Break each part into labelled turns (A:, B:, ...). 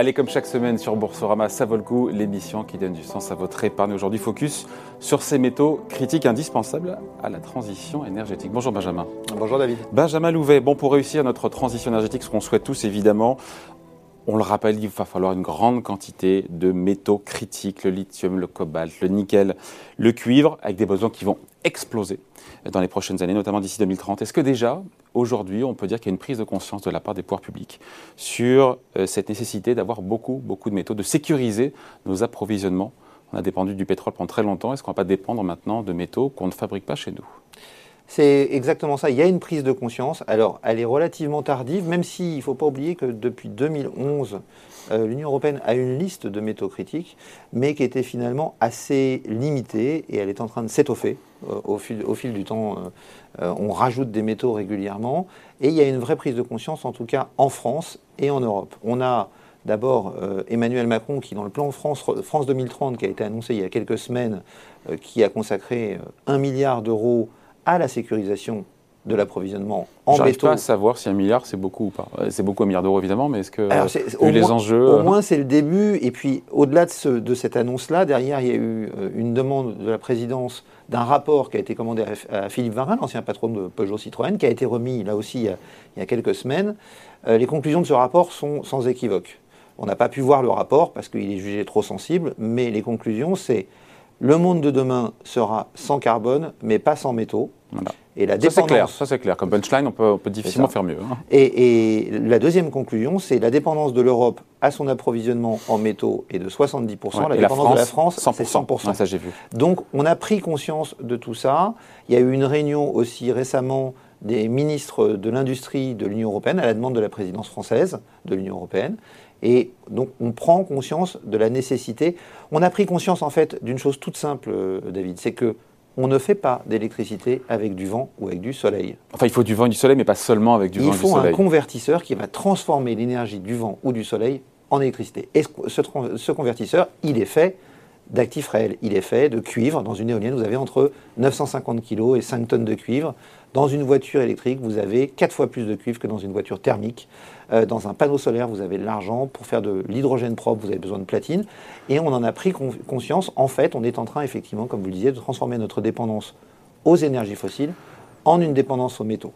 A: Allez, comme chaque semaine sur Boursorama, ça vaut le coup, l'émission qui donne du sens à votre épargne. Aujourd'hui, focus sur ces métaux critiques indispensables à la transition énergétique. Bonjour Benjamin.
B: Bonjour David.
A: Benjamin Louvet, bon, pour réussir notre transition énergétique, ce qu'on souhaite tous évidemment, on le rappelle, il va falloir une grande quantité de métaux critiques, le lithium, le cobalt, le nickel, le cuivre, avec des besoins qui vont exploser dans les prochaines années, notamment d'ici 2030. Est-ce que déjà, aujourd'hui, on peut dire qu'il y a une prise de conscience de la part des pouvoirs publics sur euh, cette nécessité d'avoir beaucoup, beaucoup de métaux, de sécuriser nos approvisionnements On a dépendu du pétrole pendant très longtemps. Est-ce qu'on ne va pas dépendre maintenant de métaux qu'on ne fabrique pas chez nous?
B: C'est exactement ça. Il y a une prise de conscience. Alors, elle est relativement tardive, même s'il ne faut pas oublier que depuis 2011, euh, l'Union européenne a une liste de métaux critiques, mais qui était finalement assez limitée et elle est en train de s'étoffer euh, au, fil, du temps. Euh, on rajoute des métaux régulièrement et il y a une vraie prise de conscience, en tout cas en France et en Europe. On a D'abord, Emmanuel Macron, qui dans le plan France 2030, qui a été annoncé il y a quelques semaines, qui a consacré un milliard d'euros à la sécurisation de l'approvisionnement en métaux.
A: pas à savoir si un milliard c'est beaucoup ou pas. C'est beaucoup un milliard d'euros évidemment, mais est-ce que vu les enjeux
B: Au euh, moins c'est le début. Et puis au-delà de, de, cette annonce-là, derrière il y a eu euh, une demande de la présidence d'un rapport qui a été commandé à, Philippe Varin, l'ancien patron de Peugeot Citroën, qui a été remis là aussi il y a, quelques semaines. Euh, les conclusions de ce rapport sont sans équivoque. On n'a pas pu voir le rapport parce qu'il est jugé trop sensible, mais les conclusions c'est le monde de demain sera sans carbone, mais pas sans métaux.
A: Et la ça c'est clair, ça c'est clair. Comme punchline, on peut, difficilement faire mieux. Hein.
B: Et, la deuxième conclusion, c'est la dépendance de l'Europe à son approvisionnement en métaux est de 70%. la dépendance de la France, c'est 100%.
A: ça j'ai vu.
B: Donc on a pris conscience de tout ça. Il y a eu une réunion aussi récemment des ministres de l'industrie de l'Union européenne à la demande de la présidence française de l'Union européenne. Et donc on prend conscience de la nécessité. On a pris conscience en fait d'une chose toute simple, euh, David, c'est que on ne fait pas d'électricité avec du vent ou avec du soleil.
A: Enfin, il faut du vent et du soleil, mais pas seulement avec du vent et du soleil.
B: Il faut un convertisseur qui va transformer l'énergie du vent ou du soleil en électricité. Et ce, ce convertisseur, il est fait d'actifs réels. Il est fait de cuivre. Dans une éolienne, vous avez entre 950 kg et 5 tonnes de cuivre. Dans une voiture électrique, vous avez 4 fois plus de cuivre que dans une voiture thermique. Euh, dans un panneau solaire, vous avez de l'argent. Pour faire de l'hydrogène propre, vous avez besoin de platine. Et on en a pris conscience. En fait, on est en train, effectivement, comme vous le disiez, de transformer notre dépendance aux énergies fossiles en une dépendance aux métaux.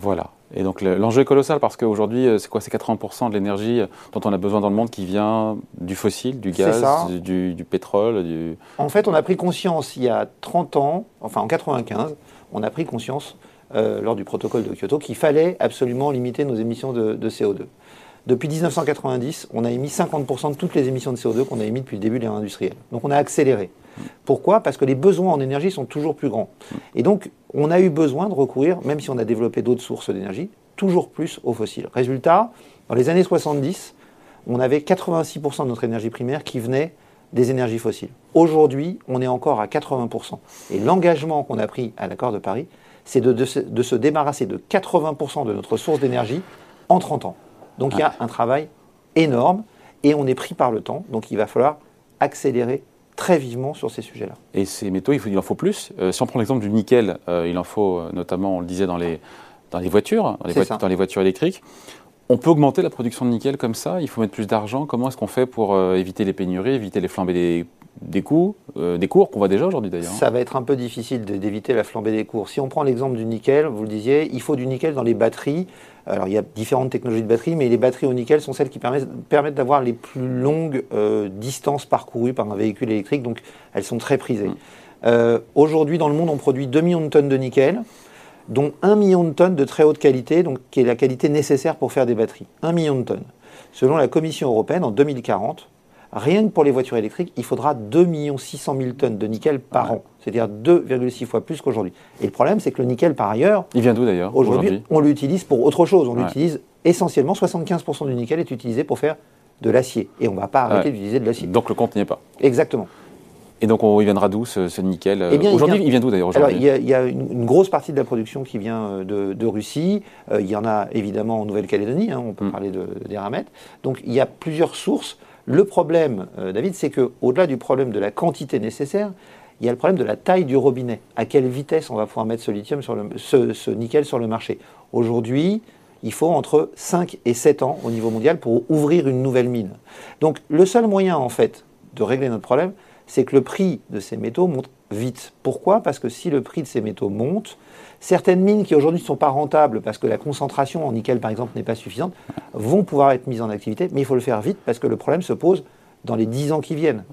A: Voilà. Et donc l'enjeu est colossal parce qu'aujourd'hui, euh, c'est quoi? C'est 80% de l'énergie dont on a besoin dans le monde qui vient du fossile, du gaz, du, du, pétrole. Du...
B: En fait, on a pris conscience il y a 30 ans, enfin en 95, on a pris conscience euh, lors du protocole de Kyoto qu'il fallait absolument limiter nos émissions de, CO2. Depuis 1990, on a émis 50% de toutes les émissions de CO2 qu'on a émises depuis le début de l'ère industrielle. Donc on a accéléré. Pourquoi? Parce que les besoins en énergie sont toujours plus grands. Et donc on a eu besoin de recourir, même si on a développé d'autres sources d'énergie, toujours plus aux fossiles. Résultat, dans les années 70, on avait 86% de notre énergie primaire qui venait des énergies fossiles. Aujourd'hui, on est encore à 80%. Et l'engagement qu'on a pris à l'accord de Paris, c'est de, se débarrasser de 80% de notre source d'énergie en 30 ans. Donc il y a un travail énorme et on est pris par le temps. Donc il va falloir accélérer très vivement sur ces sujets-là.
A: Et ces métaux, il, en faut plus. Euh, si on prend l'exemple du nickel, euh, il en faut euh, notamment, on le disait, dans les, dans les voitures, dans les voitures électriques. On peut augmenter la production de nickel comme ça Il faut mettre plus d'argent Comment est-ce qu'on fait pour euh, éviter les pénuries, éviter les flambées des, des coûts, euh, des cours qu'on voit déjà aujourd'hui d'ailleurs
B: Ça va être un peu difficile d'éviter la flambée des cours. Si on prend l'exemple du nickel, vous le disiez, il faut du nickel dans les batteries. Alors il y a différentes technologies de batteries, mais les batteries au nickel sont celles qui permettent, permettent d'avoir les plus longues euh, distances parcourues par un véhicule électrique, donc elles sont très prisées. Mmh. aujourd'hui dans le monde, on produit 2 millions de tonnes de nickel dont 1 million de tonnes de très haute qualité, donc qui est la qualité nécessaire pour faire des batteries. 1 million de tonnes. Selon la Commission européenne, en 2040, rien que pour les voitures électriques, il faudra 2 600 000 tonnes de nickel par an, c'est-à-dire 2,6 fois plus qu'aujourd'hui. Et le problème, c'est que le nickel, par ailleurs,
A: il vient d'où d'ailleurs
B: Aujourd'hui, on l'utilise pour autre chose. On l'utilise essentiellement, 75% du nickel est utilisé pour faire de l'acier. Et on ne va pas arrêter d'utiliser de l'acier.
A: Donc le compte n'y est pas.
B: Exactement.
A: Et donc, il viendra d'où ce, nickel euh, eh Aujourd'hui, il, vient d'où d'ailleurs
B: Alors, il y a, une, grosse partie de la production qui vient euh, de, Russie. Euh, il y en a évidemment en Nouvelle-Calédonie, hein, on peut mm. parler de, des ramettes. Donc, il y a plusieurs sources. Le problème, David, c'est qu'au-delà du problème de la quantité nécessaire, il y a le problème de la taille du robinet. À quelle vitesse on va pouvoir mettre ce, lithium sur le, ce, nickel sur le marché? Aujourd'hui, il faut entre 5 et 7 ans au niveau mondial pour ouvrir une nouvelle mine. Donc le seul moyen en fait de régler notre problème, c'est que le prix de ces métaux monte vite. Pourquoi? Parce que si le prix de ces métaux monte, certaines mines qui aujourd'hui ne sont pas rentables parce que la concentration en nickel par exemple n'est pas suffisante, vont pouvoir être mises en activité, mais il faut le faire vite parce que le problème se pose dans les 10 ans qui viennent.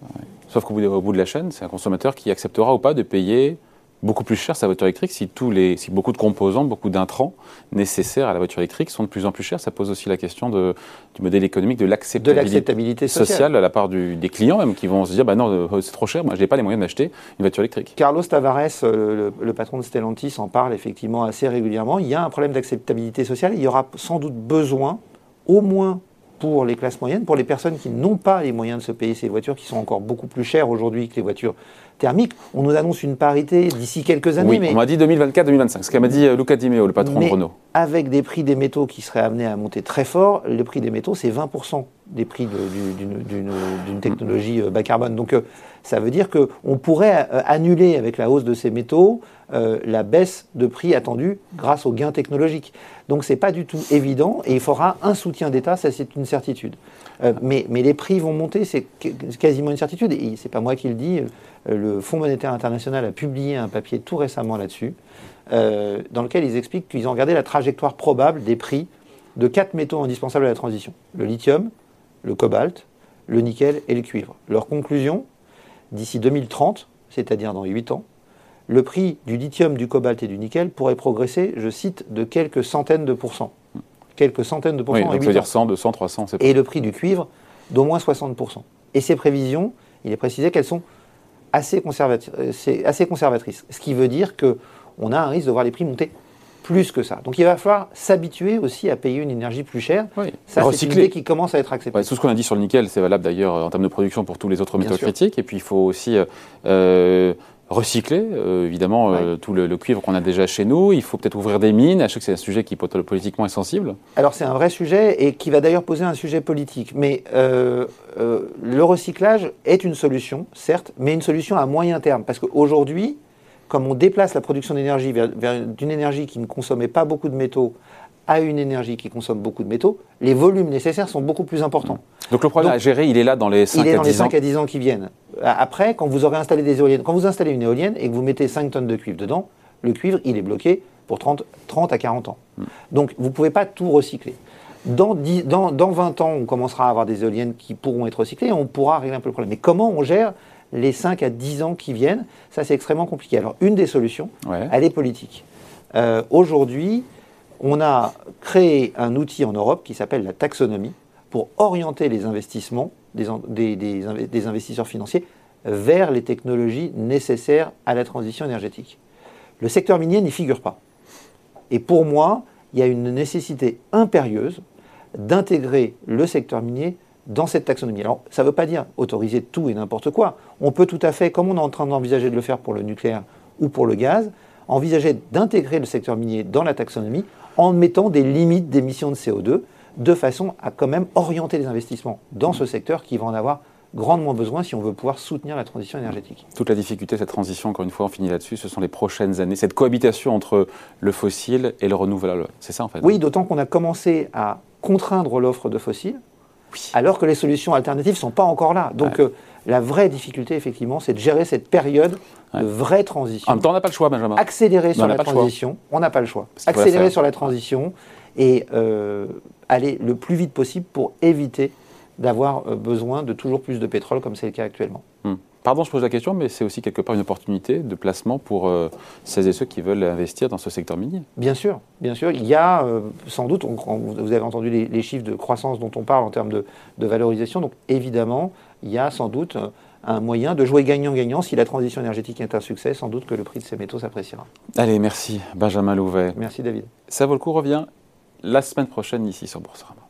A: Sauf qu'au bout de la chaîne, c'est un consommateur qui acceptera ou pas de payer beaucoup plus cher sa voiture électrique si, tous les, si beaucoup de composants, beaucoup d'intrants nécessaires à la voiture électrique sont de plus en plus chers. Ça pose aussi la question de, du modèle économique, de l'acceptabilité sociale. à la part des clients même qui vont se dire bah non, euh, c'est trop cher, moi je n'ai pas les moyens d'acheter une voiture électrique.
B: Carlos Tavares, euh, le, le, patron de Stellantis, en parle effectivement assez régulièrement. Il y a un problème d'acceptabilité sociale. Il y aura sans doute besoin, au moins pour les classes moyennes, pour les personnes qui n'ont pas les moyens de se payer ces voitures, qui sont encore beaucoup plus chères aujourd'hui que les voitures thermiques. On nous annonce une parité d'ici quelques années.
A: Oui, mais on m'a dit 2024-2025, ce qu'a m'a dit euh, Luca Di Meo, le patron de Renault.
B: Avec des prix des métaux qui seraient amenés à monter très fort, le prix des métaux, c'est 20% des prix d'une technologie euh, bas carbone. Donc euh, ça veut dire qu'on pourrait annuler avec la hausse de ces métaux la baisse de prix attendue grâce aux gains technologiques. Donc c'est pas du tout évident et il faudra un soutien d'État, ça c'est une certitude. mais, mais, les prix vont monter, c'est quasiment une certitude. Et c'est pas moi qui le dis. Euh, le Fonds monétaire international a publié un papier tout récemment là-dessus, euh, dans lequel ils expliquent qu'ils ont regardé la trajectoire probable des prix de quatre métaux indispensables à la transition le lithium, le cobalt, le nickel et le cuivre. Leur conclusion, d'ici 2030, c'est-à-dire dans 8 ans, le prix du lithium, du cobalt et du nickel pourrait progresser, je cite, de quelques centaines de pourcents. Quelques centaines de pourcents.
A: Oui, donc ça veut dire 100, 200, 300.
B: Et le prix du cuivre d'au moins 60%. Et ces prévisions, il est précisé qu'elles sont assez, euh, assez conservatrice. Ce qui veut dire qu'on a un risque de voir les prix monter plus que ça. Donc il va falloir s'habituer aussi à payer une énergie plus chère. Ça, c'est une idée qui commence à être acceptée.
A: tout ce qu'on a dit sur le nickel, c'est valable d'ailleurs en termes de production pour tous les autres métaux critiques. Et puis il faut aussi euh, euh, recycler, euh, évidemment, euh, tout le, cuivre qu'on a déjà chez nous. Il faut peut-être ouvrir des mines. Je sais que c'est un sujet qui politiquement est sensible.
B: Alors c'est un vrai sujet et qui va d'ailleurs poser un sujet politique. Mais euh, le recyclage est une solution, certes, mais une solution à moyen terme. Parce qu'aujourd'hui, comme on déplace la production d'énergie vers, vers d'une énergie qui ne consommait pas beaucoup de métaux à une énergie qui consomme beaucoup de métaux, les volumes nécessaires sont beaucoup plus importants.
A: Donc le problème à gérer, il est là dans les 5
B: il est
A: à
B: dans
A: 10
B: les 5 à 10 ans qui viennent. Après, quand vous aurez installé des éoliennes, quand vous installez une éolienne et que vous mettez 5 tonnes de cuivre dedans, le cuivre, il est bloqué pour 30, 30 à 40 ans. Hmm. Donc vous ne pouvez pas tout recycler. Dans, 10, dans, dans 20 ans, on commencera à avoir des éoliennes qui pourront être recyclées et on pourra régler un peu le problème. Mais comment on gère les 5 à 10 ans qui viennent Ça, c'est extrêmement compliqué. Alors, une des solutions, elle est politique. Euh, Aujourd'hui, on a créé un outil en Europe qui s'appelle la taxonomie pour orienter les investissements des, investisseurs financiers vers les technologies nécessaires à la transition énergétique. Le secteur minier n'y figure pas. Et pour moi, il y a une nécessité impérieuse d'intégrer le secteur minier dans cette taxonomie. Alors, ça ne veut pas dire autoriser tout et n'importe quoi. On peut tout à fait, comme on est en train d'envisager de le faire pour le nucléaire ou pour le gaz, envisager d'intégrer le secteur minier dans la taxonomie en mettant des limites d'émissions de CO2 de façon à quand même orienter les investissements dans ce secteur qui va en avoir grandement besoin si on veut pouvoir soutenir la transition énergétique.
A: Toute la difficulté de cette transition, encore une fois, on finit là-dessus, ce sont les prochaines années, cette cohabitation entre le fossile et le renouvelable. C'est ça en fait
B: Oui, d'autant qu'on a commencé à contraindre l'offre de fossiles, alors que les solutions alternatives ne sont pas encore là. Donc euh, la vraie difficulté, effectivement, c'est de gérer cette période de vraie transition.
A: En même temps, on n'a pas le choix, Benjamin.
B: Accélérer sur la transition, on n'a pas le choix. Accélérer sur la transition et euh, aller le plus vite possible pour éviter d'avoir euh, besoin de toujours plus de pétrole comme c'est le cas actuellement.
A: Hmm. Pardon, je pose la question, mais c'est aussi quelque part une opportunité de placement pour euh, celles et ceux qui veulent investir dans ce secteur minier.
B: Bien sûr, bien sûr. Il y a sans doute, vous avez entendu les, chiffres de croissance dont on parle en termes de, de, valorisation, donc évidemment, il y a sans doute un moyen de jouer gagnant-gagnant. Si la transition énergétique est un succès, sans doute que le prix de ces métaux s'appréciera.
A: Allez, merci Benjamin Louvet.
B: Merci David.
A: Ça vaut le coup revient la semaine prochaine ici sur Boursorama.